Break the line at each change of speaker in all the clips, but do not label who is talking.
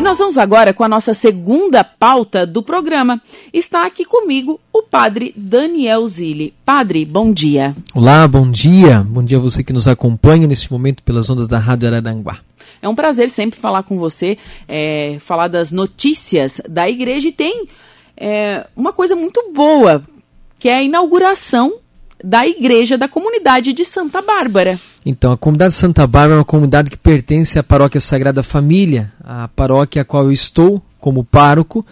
E nós vamos agora com a nossa segunda pauta do programa. Está aqui comigo o padre Daniel Zilli. Padre, bom dia.
Olá, bom dia. Bom dia a você que nos acompanha neste momento pelas ondas da Rádio Araranguá.
É um prazer sempre falar com você, é, falar das notícias da igreja e tem é, uma coisa muito boa, que é a inauguração da igreja da comunidade de Santa Bárbara.
Então, a comunidade de Santa Bárbara é uma comunidade que pertence à paróquia Sagrada Família, a paróquia a qual eu estou como pároco.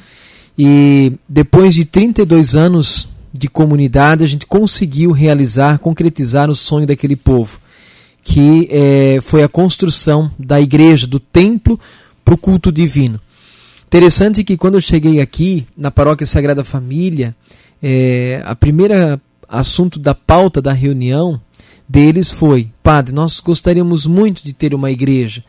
E depois de 32 anos de comunidade, a gente conseguiu realizar, concretizar o sonho daquele povo, que é, foi a construção da igreja, do templo para o culto divino. Interessante que quando eu cheguei aqui na paróquia Sagrada Família, é, a primeira assunto da pauta da reunião deles foi: Padre, nós gostaríamos muito de ter uma igreja,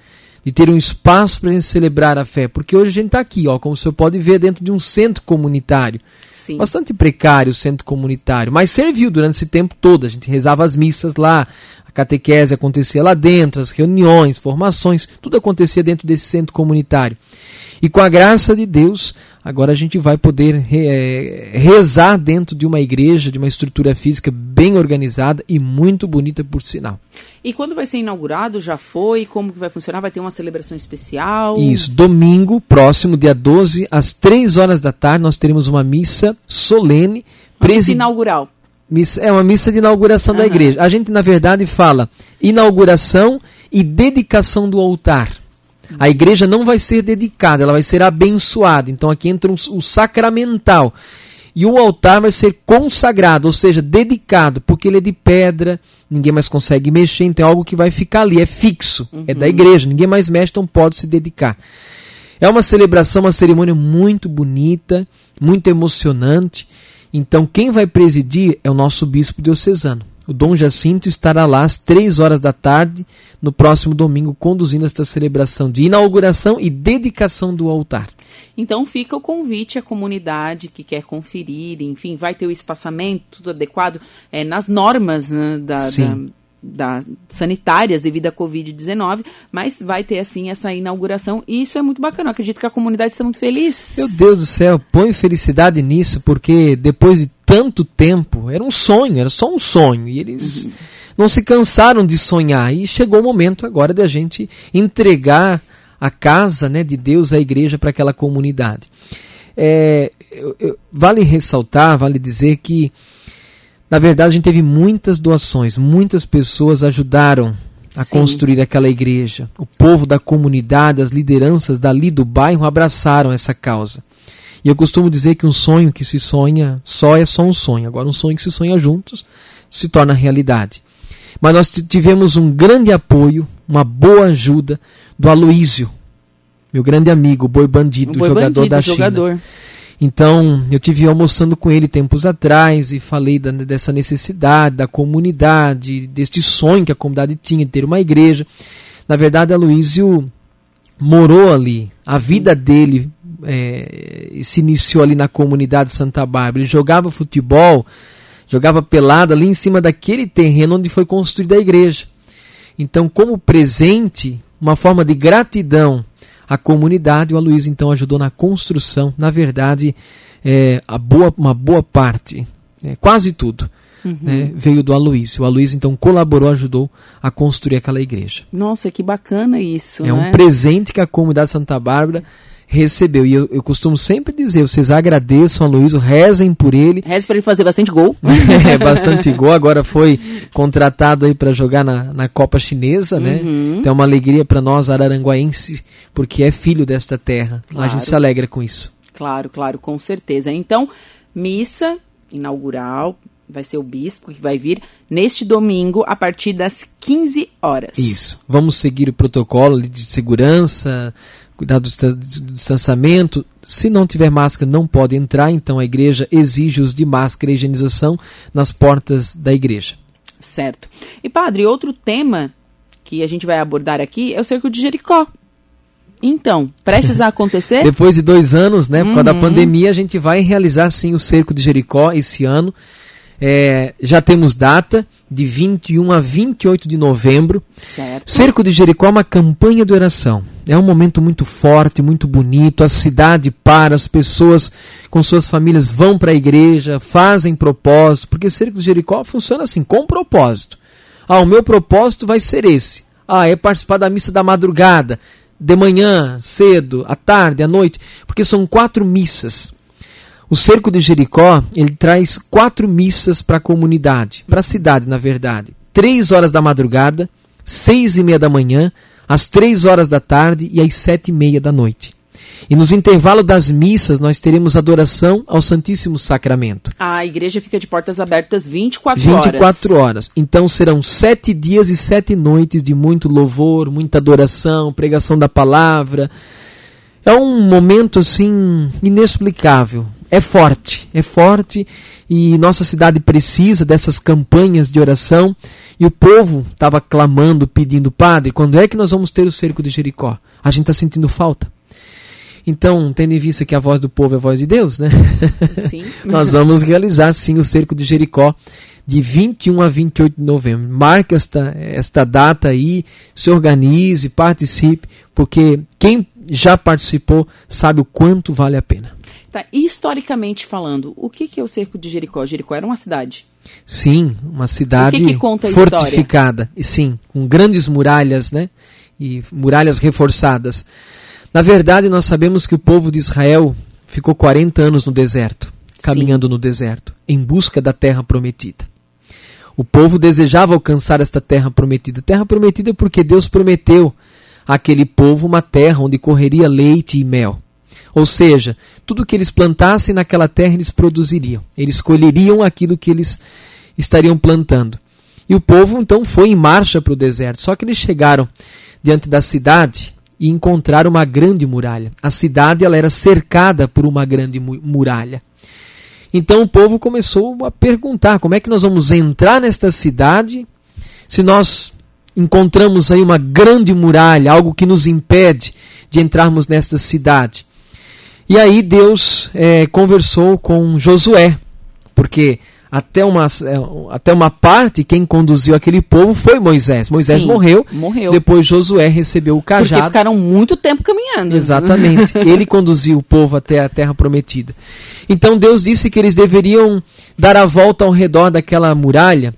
de ter um espaço para a gente celebrar a fé, porque hoje a gente está aqui, ó, como o senhor pode ver, dentro de um centro comunitário. Sim. Bastante precário o centro comunitário, mas serviu durante esse tempo todo. A gente rezava as missas lá, a catequese acontecia lá dentro, as reuniões, formações, tudo acontecia dentro desse centro comunitário. E com a graça de Deus, agora a gente vai poder é, rezar dentro de uma igreja, de uma estrutura física bem organizada e muito bonita, por sinal.
E quando vai ser inaugurado? Já foi? Como que vai funcionar? Vai ter uma celebração especial?
Isso, domingo próximo, dia 12, às 3 horas da tarde, nós teremos uma missa solene.
Uma missa inaugural.
Missa, é uma missa de inauguração uhum. da igreja. A gente, na verdade, fala inauguração e dedicação do altar. A igreja não vai ser dedicada, ela vai ser abençoada. Então aqui entra o sacramental. E o altar vai ser consagrado, ou seja, dedicado, porque ele é de pedra, ninguém mais consegue mexer, então é algo que vai ficar ali, é fixo, uhum. é da uhum. igreja, ninguém mais mexe, então pode se dedicar. É uma celebração, uma cerimônia muito bonita, muito emocionante. Então, quem vai presidir é o nosso bispo diocesano o Dom Jacinto estará lá às três horas da tarde, no próximo domingo, conduzindo esta celebração de inauguração e dedicação do altar.
Então fica o convite à comunidade que quer conferir, enfim, vai ter o espaçamento tudo adequado é, nas normas né, da, da, da, sanitárias devido à Covid-19, mas vai ter assim essa inauguração e isso é muito bacana. Eu acredito que a comunidade está muito feliz.
Meu Deus do céu, põe felicidade nisso, porque depois de tanto tempo, era um sonho, era só um sonho. E eles uhum. não se cansaram de sonhar. E chegou o momento agora de a gente entregar a casa né, de Deus, a igreja, para aquela comunidade. É, eu, eu, vale ressaltar, vale dizer que, na verdade, a gente teve muitas doações, muitas pessoas ajudaram a Sim. construir aquela igreja. O povo da comunidade, as lideranças dali do bairro abraçaram essa causa. E eu costumo dizer que um sonho que se sonha só é só um sonho. Agora, um sonho que se sonha juntos se torna realidade. Mas nós tivemos um grande apoio, uma boa ajuda do Aloísio, meu grande amigo, boi bandido,
boi
jogador
bandido,
da
jogador.
China. Então, eu tive almoçando com ele tempos atrás e falei da, dessa necessidade da comunidade, deste sonho que a comunidade tinha de ter uma igreja. Na verdade, Aloísio morou ali, a vida dele é, se iniciou ali na comunidade Santa Bárbara. Ele jogava futebol, jogava pelado ali em cima daquele terreno onde foi construída a igreja. Então, como presente, uma forma de gratidão à comunidade, o Aloysio então ajudou na construção, na verdade, é, a boa, uma boa parte, é, quase tudo. Uhum. Né, veio do Aloysio. O Aloysio então colaborou, ajudou a construir aquela igreja.
Nossa, que bacana isso.
É
né?
um presente que a comunidade Santa Bárbara recebeu. E eu, eu costumo sempre dizer, vocês agradeçam a Luiz, rezem por ele.
Rezem para ele fazer bastante gol.
é, bastante gol. Agora foi contratado aí para jogar na, na Copa Chinesa, né? Uhum. Então é uma alegria para nós araranguaenses, porque é filho desta terra. Claro. A gente se alegra com isso.
Claro, claro, com certeza. Então, missa inaugural, vai ser o bispo que vai vir neste domingo a partir das 15 horas.
Isso. Vamos seguir o protocolo de segurança, cuidar do distanciamento. Se não tiver máscara, não pode entrar, então a igreja exige os de máscara e higienização nas portas da igreja.
Certo. E padre, outro tema que a gente vai abordar aqui é o cerco de Jericó. Então, prestes a acontecer?
Depois de dois anos, né, por causa da uhum. pandemia, a gente vai realizar sim o cerco de Jericó esse ano. É, já temos data de 21 a 28 de novembro.
Certo.
Cerco de Jericó é uma campanha de oração É um momento muito forte, muito bonito. A cidade para, as pessoas com suas famílias vão para a igreja, fazem propósito, porque cerco de Jericó funciona assim, com propósito. Ah, o meu propósito vai ser esse. Ah, é participar da missa da madrugada, de manhã, cedo, à tarde, à noite, porque são quatro missas. O cerco de Jericó, ele traz quatro missas para a comunidade, para a cidade, na verdade. Três horas da madrugada, seis e meia da manhã, às três horas da tarde e às sete e meia da noite. E nos intervalos das missas nós teremos adoração ao Santíssimo Sacramento.
A igreja fica de portas abertas 24 horas.
24 horas. Então serão sete dias e sete noites de muito louvor, muita adoração, pregação da palavra. É um momento assim inexplicável. É forte, é forte e nossa cidade precisa dessas campanhas de oração. E o povo estava clamando, pedindo, Padre, quando é que nós vamos ter o cerco de Jericó? A gente está sentindo falta. Então, tendo em vista que a voz do povo é a voz de Deus, né? Sim. Nós vamos realizar sim o cerco de Jericó de 21 a 28 de novembro. Marque esta, esta data aí, se organize, participe, porque quem já participou sabe o quanto vale a pena.
Tá, historicamente falando, o que, que é o cerco de Jericó? Jericó era uma cidade.
Sim, uma cidade que que fortificada. E sim, com grandes muralhas, né? E muralhas reforçadas. Na verdade, nós sabemos que o povo de Israel ficou 40 anos no deserto, caminhando Sim. no deserto, em busca da terra prometida. O povo desejava alcançar esta terra prometida. Terra prometida porque Deus prometeu àquele povo uma terra onde correria leite e mel. Ou seja, tudo que eles plantassem naquela terra eles produziriam. Eles colheriam aquilo que eles estariam plantando. E o povo então foi em marcha para o deserto. Só que eles chegaram diante da cidade e encontraram uma grande muralha. A cidade ela era cercada por uma grande muralha. Então o povo começou a perguntar: como é que nós vamos entrar nesta cidade se nós encontramos aí uma grande muralha, algo que nos impede de entrarmos nesta cidade? E aí Deus é, conversou com Josué, porque até uma, é, até uma parte, quem conduziu aquele povo foi Moisés. Moisés Sim, morreu, morreu. Depois Josué recebeu o cajado. Porque
ficaram muito tempo caminhando.
Exatamente. Ele conduziu o povo até a terra prometida. Então Deus disse que eles deveriam dar a volta ao redor daquela muralha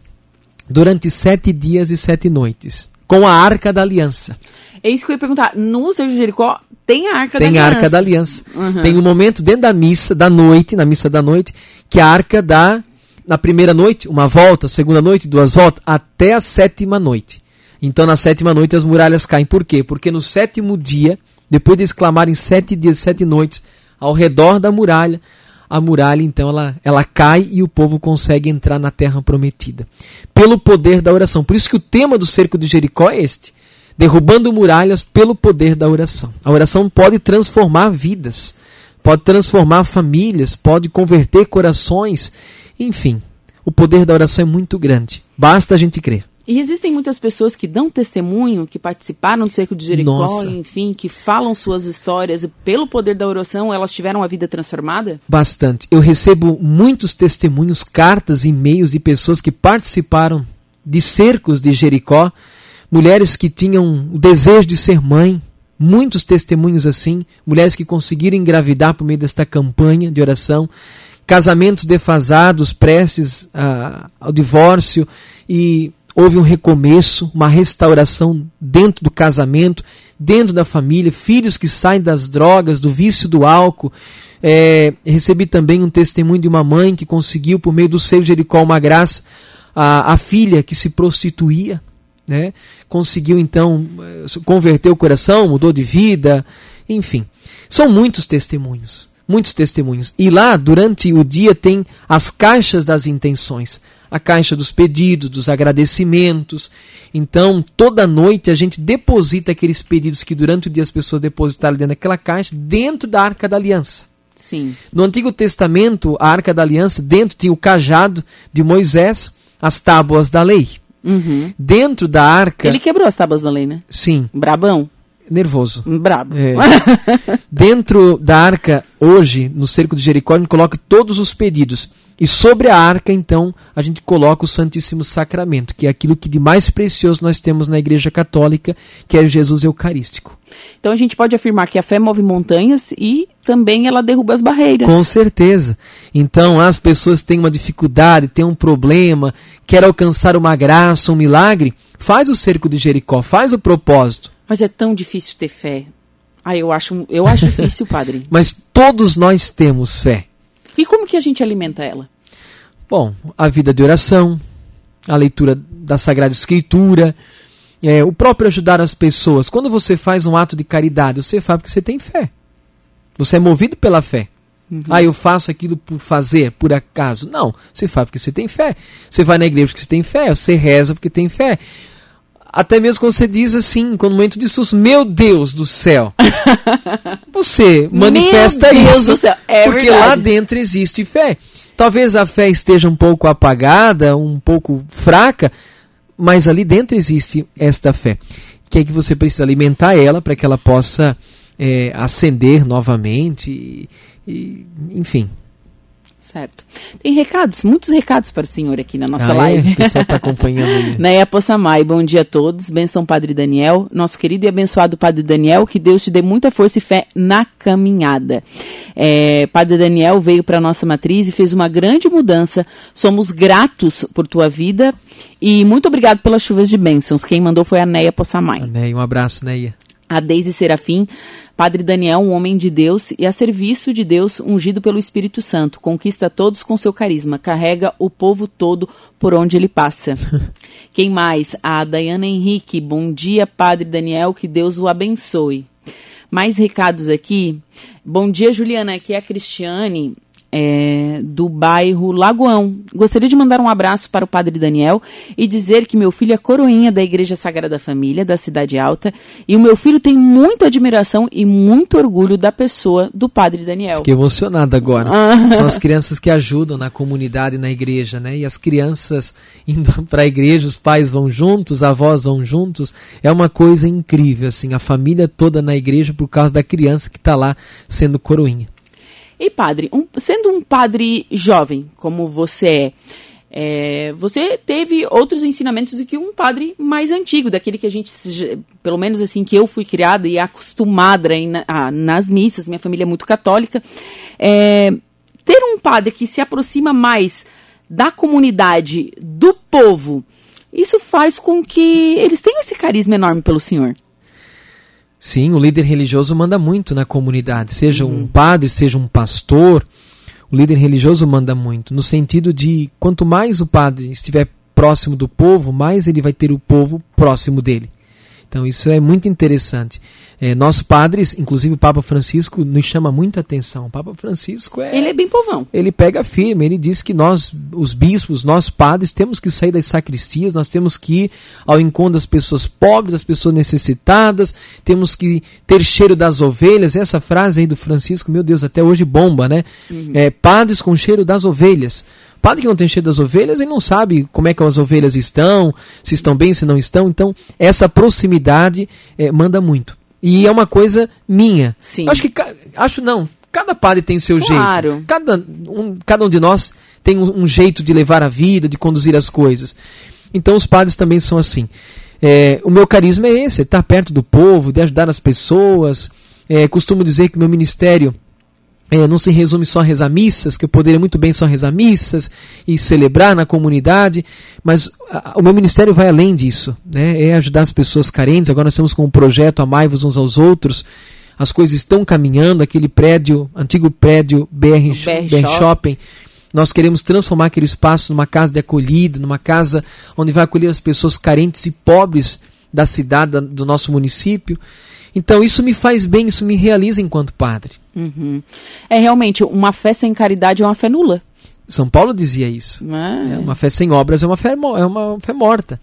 durante sete dias e sete noites, com a arca da aliança.
É isso que eu ia perguntar. No Seja de Jericó tem a arca
tem
da aliança.
Tem a arca da aliança. Uhum. Tem um momento dentro da missa, da noite, na missa da noite, que a arca da na primeira noite, uma volta, segunda noite, duas voltas, até a sétima noite. Então, na sétima noite, as muralhas caem. Por quê? Porque no sétimo dia, depois de exclamarem sete dias, sete noites, ao redor da muralha, a muralha, então, ela, ela cai e o povo consegue entrar na terra prometida. Pelo poder da oração. Por isso que o tema do cerco de Jericó é este. Derrubando muralhas pelo poder da oração. A oração pode transformar vidas, pode transformar famílias, pode converter corações enfim, o poder da oração é muito grande. Basta a gente crer.
E existem muitas pessoas que dão testemunho, que participaram do cerco de Jericó, Nossa. enfim, que falam suas histórias e pelo poder da oração elas tiveram a vida transformada?
Bastante. Eu recebo muitos testemunhos, cartas, e-mails de pessoas que participaram de cercos de Jericó, mulheres que tinham o desejo de ser mãe, muitos testemunhos assim, mulheres que conseguiram engravidar por meio desta campanha de oração casamentos defasados, prestes a, ao divórcio, e houve um recomeço, uma restauração dentro do casamento, dentro da família, filhos que saem das drogas, do vício do álcool. É, recebi também um testemunho de uma mãe que conseguiu, por meio do de Jericó, uma graça, a, a filha que se prostituía, né? conseguiu então converter o coração, mudou de vida, enfim. São muitos testemunhos muitos testemunhos. E lá, durante o dia, tem as caixas das intenções. A caixa dos pedidos, dos agradecimentos. Então, toda noite a gente deposita aqueles pedidos que durante o dia as pessoas depositaram dentro daquela caixa, dentro da Arca da Aliança.
Sim.
No Antigo Testamento, a Arca da Aliança, dentro tinha o cajado de Moisés, as tábuas da lei.
Uhum.
Dentro da arca.
Ele quebrou as tábuas da lei, né?
Sim.
Brabão
nervoso.
Brabo. É.
Dentro da arca hoje, no cerco de Jericó, a gente coloca todos os pedidos. E sobre a arca, então, a gente coloca o Santíssimo Sacramento, que é aquilo que de mais precioso nós temos na Igreja Católica, que é Jesus Eucarístico.
Então a gente pode afirmar que a fé move montanhas e também ela derruba as barreiras.
Com certeza. Então as pessoas têm uma dificuldade, têm um problema, quer alcançar uma graça, um milagre, faz o cerco de Jericó, faz o propósito.
Mas é tão difícil ter fé. Ah, eu acho, eu acho difícil, padre.
Mas todos nós temos fé.
E como que a gente alimenta ela?
Bom, a vida de oração, a leitura da Sagrada Escritura, é, o próprio ajudar as pessoas. Quando você faz um ato de caridade, você faz porque você tem fé. Você é movido pela fé. Uhum. Ah, eu faço aquilo por fazer, por acaso. Não, você faz porque você tem fé. Você vai na igreja porque você tem fé, você reza porque tem fé. Até mesmo quando você diz assim, quando momento de susto, meu Deus do céu. você manifesta
meu Deus
isso.
Do céu. É
porque
verdade.
lá dentro existe fé. Talvez a fé esteja um pouco apagada, um pouco fraca, mas ali dentro existe esta fé. Que é que você precisa alimentar ela para que ela possa é, acender novamente, e, e, enfim,
Certo. Tem recados, muitos recados para o senhor aqui na nossa
ah,
live.
É? O pessoal está acompanhando aí.
Neia Possamay, bom dia a todos. Benção Padre Daniel, nosso querido e abençoado Padre Daniel, que Deus te dê muita força e fé na caminhada. É, Padre Daniel veio para a nossa matriz e fez uma grande mudança. Somos gratos por tua vida e muito obrigado pelas chuvas de bênçãos. Quem mandou foi a Neia Possamay.
A Neia, um abraço, Neia.
A Deise Serafim, Padre Daniel, um homem de Deus e a serviço de Deus, ungido pelo Espírito Santo, conquista todos com seu carisma, carrega o povo todo por onde ele passa. Quem mais? A Dayana Henrique, bom dia, Padre Daniel, que Deus o abençoe. Mais recados aqui. Bom dia, Juliana, aqui é a Cristiane é, do bairro Lagoão. Gostaria de mandar um abraço para o Padre Daniel e dizer que meu filho é coroinha da Igreja Sagrada Família, da Cidade Alta, e o meu filho tem muita admiração e muito orgulho da pessoa do Padre Daniel.
Fiquei emocionado agora. São as crianças que ajudam na comunidade, na igreja, né? E as crianças indo para a igreja, os pais vão juntos, os avós vão juntos. É uma coisa incrível, assim, a família toda na igreja por causa da criança que está lá sendo coroinha.
E padre, um, sendo um padre jovem, como você é, é, você teve outros ensinamentos do que um padre mais antigo, daquele que a gente, pelo menos assim, que eu fui criada e acostumada na, ah, nas missas, minha família é muito católica. É, ter um padre que se aproxima mais da comunidade, do povo, isso faz com que eles tenham esse carisma enorme pelo Senhor.
Sim, o líder religioso manda muito na comunidade, seja uhum. um padre, seja um pastor. O líder religioso manda muito, no sentido de quanto mais o padre estiver próximo do povo, mais ele vai ter o povo próximo dele. Então isso é muito interessante. É, nossos padres, inclusive o Papa Francisco, nos chama muita atenção. O Papa Francisco é.
Ele é bem povão.
Ele pega firme, ele diz que nós, os bispos, nós padres, temos que sair das sacristias, nós temos que ir ao encontro das pessoas pobres, das pessoas necessitadas, temos que ter cheiro das ovelhas. Essa frase aí do Francisco, meu Deus, até hoje bomba, né? Uhum. É, padres com cheiro das ovelhas. Padre que não tem cheiro das ovelhas, ele não sabe como é que as ovelhas estão, se estão bem, se não estão. Então, essa proximidade é, manda muito. E é uma coisa minha.
Sim.
Acho que acho não. Cada padre tem seu
claro.
jeito. Cada um, cada um de nós tem um, um, jeito de levar a vida, de conduzir as coisas. Então os padres também são assim. É, o meu carisma é esse, é estar perto do povo, de ajudar as pessoas. É, costumo dizer que meu ministério é, não se resume só a rezar missas, que eu poderia muito bem só rezar missas e celebrar na comunidade, mas a, o meu ministério vai além disso, né? é ajudar as pessoas carentes. Agora nós temos com um projeto Amai-vos uns aos outros, as coisas estão caminhando, aquele prédio, antigo prédio BR, BR, BR Shopping, nós queremos transformar aquele espaço numa casa de acolhida, numa casa onde vai acolher as pessoas carentes e pobres da cidade, do nosso município. Então isso me faz bem, isso me realiza enquanto padre.
Uhum. É realmente uma fé sem caridade é uma fé nula.
São Paulo dizia isso. É. É, uma fé sem obras é uma fé, é uma fé morta.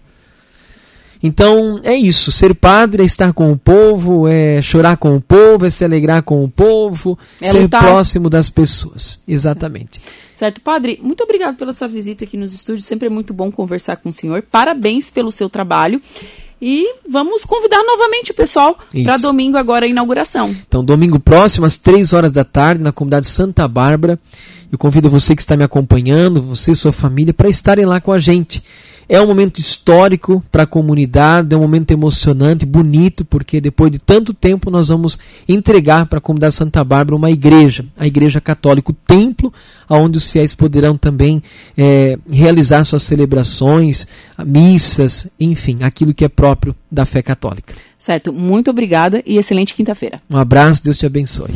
Então é isso. Ser padre é estar com o povo, é chorar com o povo, é se alegrar com o povo, é ser lutar. próximo das pessoas. Exatamente.
Certo, padre, muito obrigado pela sua visita aqui nos estúdios. Sempre é muito bom conversar com o senhor. Parabéns pelo seu trabalho. E vamos convidar novamente o pessoal para domingo agora a inauguração.
Então, domingo próximo, às 3 horas da tarde, na comunidade Santa Bárbara. Eu convido você que está me acompanhando, você e sua família, para estarem lá com a gente. É um momento histórico para a comunidade, é um momento emocionante, bonito, porque depois de tanto tempo nós vamos entregar para a comunidade Santa Bárbara uma igreja, a Igreja Católica, o templo, onde os fiéis poderão também é, realizar suas celebrações, missas, enfim, aquilo que é próprio da fé católica.
Certo, muito obrigada e excelente quinta-feira.
Um abraço, Deus te abençoe.